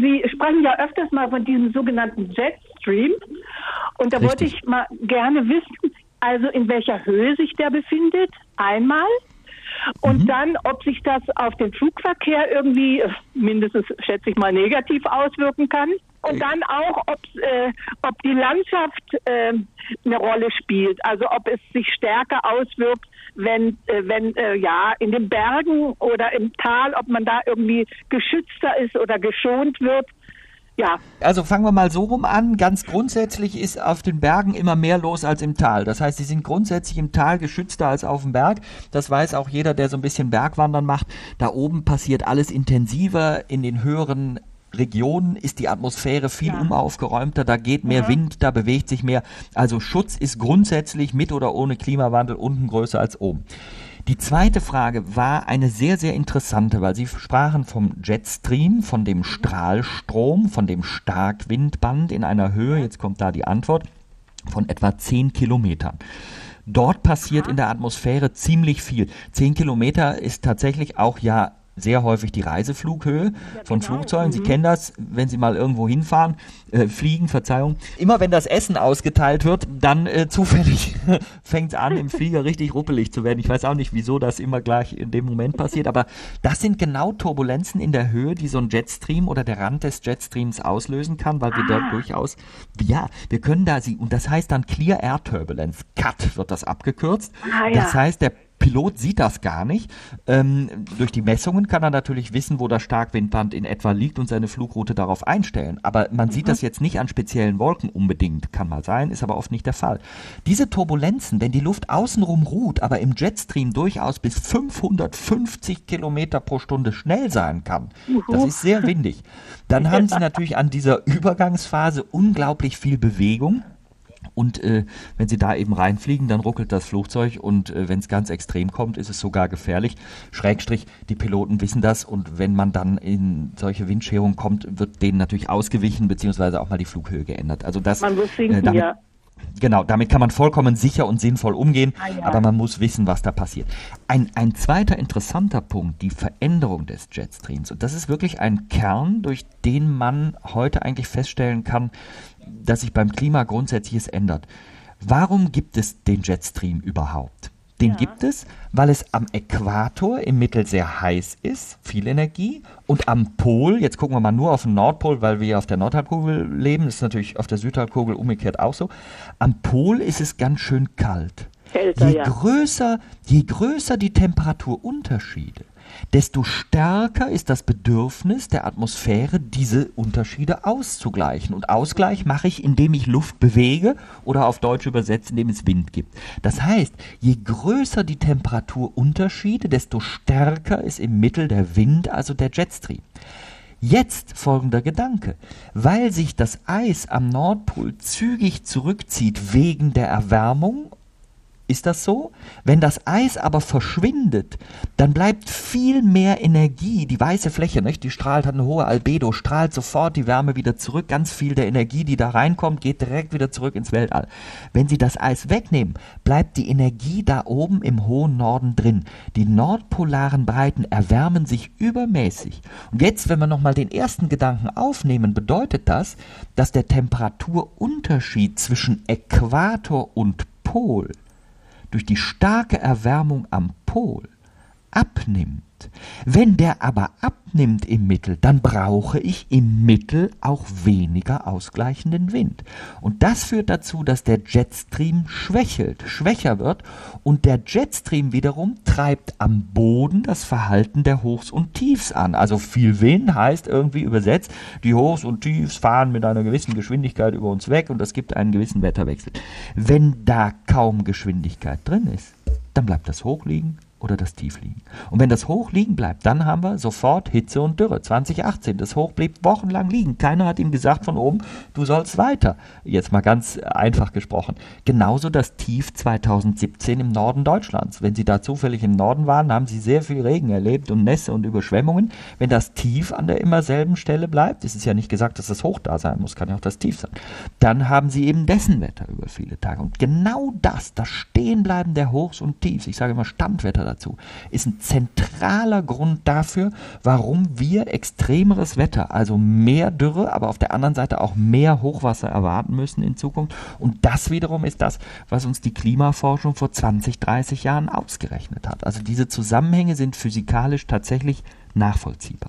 Sie sprechen ja öfters mal von diesem sogenannten Jetstream. Und da Richtig. wollte ich mal gerne wissen, also in welcher Höhe sich der befindet, einmal. Und mhm. dann, ob sich das auf den Flugverkehr irgendwie äh, mindestens, schätze ich mal, negativ auswirken kann. Und dann auch, äh, ob die Landschaft äh, eine Rolle spielt. Also ob es sich stärker auswirkt, wenn, äh, wenn äh, ja in den Bergen oder im Tal, ob man da irgendwie geschützter ist oder geschont wird. Ja. Also fangen wir mal so rum an. Ganz grundsätzlich ist auf den Bergen immer mehr los als im Tal. Das heißt, sie sind grundsätzlich im Tal geschützter als auf dem Berg. Das weiß auch jeder, der so ein bisschen Bergwandern macht. Da oben passiert alles intensiver. In den höheren Regionen ist die Atmosphäre viel ja. unaufgeräumter, da geht mehr ja. Wind, da bewegt sich mehr. Also Schutz ist grundsätzlich mit oder ohne Klimawandel unten größer als oben. Die zweite Frage war eine sehr, sehr interessante, weil Sie sprachen vom Jetstream, von dem Strahlstrom, von dem Starkwindband in einer Höhe, jetzt kommt da die Antwort, von etwa 10 Kilometern. Dort passiert in der Atmosphäre ziemlich viel. 10 Kilometer ist tatsächlich auch ja sehr häufig die Reiseflughöhe von genau. Flugzeugen. Sie mhm. kennen das, wenn Sie mal irgendwo hinfahren, äh, fliegen, Verzeihung. Immer wenn das Essen ausgeteilt wird, dann äh, zufällig fängt es an, im Flieger richtig ruppelig zu werden. Ich weiß auch nicht, wieso das immer gleich in dem Moment passiert, aber das sind genau Turbulenzen in der Höhe, die so ein Jetstream oder der Rand des Jetstreams auslösen kann, weil wir ah. dort durchaus, ja, wir können da sie, und das heißt dann Clear Air Turbulence, CAT wird das abgekürzt. Ah, ja. Das heißt, der Pilot sieht das gar nicht. Ähm, durch die Messungen kann er natürlich wissen, wo das Starkwindband in etwa liegt und seine Flugroute darauf einstellen. Aber man mhm. sieht das jetzt nicht an speziellen Wolken unbedingt. Kann mal sein, ist aber oft nicht der Fall. Diese Turbulenzen, wenn die Luft außenrum ruht, aber im Jetstream durchaus bis 550 Kilometer pro Stunde schnell sein kann, das ist sehr windig. Dann haben sie natürlich an dieser Übergangsphase unglaublich viel Bewegung. Und äh, wenn sie da eben reinfliegen, dann ruckelt das Flugzeug und äh, wenn es ganz extrem kommt, ist es sogar gefährlich. Schrägstrich, die Piloten wissen das und wenn man dann in solche Windscherungen kommt, wird denen natürlich ausgewichen, beziehungsweise auch mal die Flughöhe geändert. Also das, man muss sinken, äh, damit, ja. Genau, damit kann man vollkommen sicher und sinnvoll umgehen, ah, ja. aber man muss wissen, was da passiert. Ein, ein zweiter interessanter Punkt, die Veränderung des Jetstreams. Und das ist wirklich ein Kern, durch den man heute eigentlich feststellen kann, dass sich beim Klima Grundsätzliches ändert. Warum gibt es den Jetstream überhaupt? Den ja. gibt es, weil es am Äquator im Mittel sehr heiß ist, viel Energie, und am Pol, jetzt gucken wir mal nur auf den Nordpol, weil wir auf der Nordhalbkugel leben, das ist natürlich auf der Südhalbkugel umgekehrt auch so, am Pol ist es ganz schön kalt. Kälter, je, ja. größer, je größer die Temperaturunterschiede, desto stärker ist das Bedürfnis der Atmosphäre, diese Unterschiede auszugleichen. Und Ausgleich mache ich, indem ich Luft bewege oder auf Deutsch übersetzt, indem es Wind gibt. Das heißt, je größer die Temperaturunterschiede, desto stärker ist im Mittel der Wind, also der Jetstream. Jetzt folgender Gedanke. Weil sich das Eis am Nordpol zügig zurückzieht wegen der Erwärmung ist das so? Wenn das Eis aber verschwindet, dann bleibt viel mehr Energie, die weiße Fläche, nicht? die strahlt, hat eine hohe Albedo, strahlt sofort die Wärme wieder zurück. Ganz viel der Energie, die da reinkommt, geht direkt wieder zurück ins Weltall. Wenn Sie das Eis wegnehmen, bleibt die Energie da oben im hohen Norden drin. Die nordpolaren Breiten erwärmen sich übermäßig. Und jetzt, wenn wir nochmal den ersten Gedanken aufnehmen, bedeutet das, dass der Temperaturunterschied zwischen Äquator und Pol durch die starke Erwärmung am Pol abnimmt, wenn der aber abnimmt im Mittel, dann brauche ich im Mittel auch weniger ausgleichenden Wind. Und das führt dazu, dass der Jetstream schwächelt, schwächer wird und der Jetstream wiederum treibt am Boden das Verhalten der Hochs und Tiefs an. Also viel Wind heißt irgendwie übersetzt, die Hochs und Tiefs fahren mit einer gewissen Geschwindigkeit über uns weg und das gibt einen gewissen Wetterwechsel. Wenn da kaum Geschwindigkeit drin ist, dann bleibt das Hoch liegen oder das Tief liegen. Und wenn das Hoch liegen bleibt, dann haben wir sofort Hitze und Dürre. 2018, das Hoch blieb wochenlang liegen. Keiner hat ihm gesagt von oben, du sollst weiter. Jetzt mal ganz einfach gesprochen. Genauso das Tief 2017 im Norden Deutschlands. Wenn Sie da zufällig im Norden waren, haben Sie sehr viel Regen erlebt und Nässe und Überschwemmungen. Wenn das Tief an der immer selben Stelle bleibt, ist es ja nicht gesagt, dass das Hoch da sein muss, kann ja auch das Tief sein, dann haben Sie eben dessen Wetter über viele Tage. Und genau das, das Stehenbleiben der Hochs und Tiefs, ich sage immer Standwetter dazu, ist ein zentraler Grund dafür, warum wir extremeres Wetter, also mehr Dürre, aber auf der anderen Seite auch mehr Hochwasser erwarten müssen in Zukunft. Und das wiederum ist das, was uns die Klimaforschung vor 20, 30 Jahren ausgerechnet hat. Also diese Zusammenhänge sind physikalisch tatsächlich nachvollziehbar.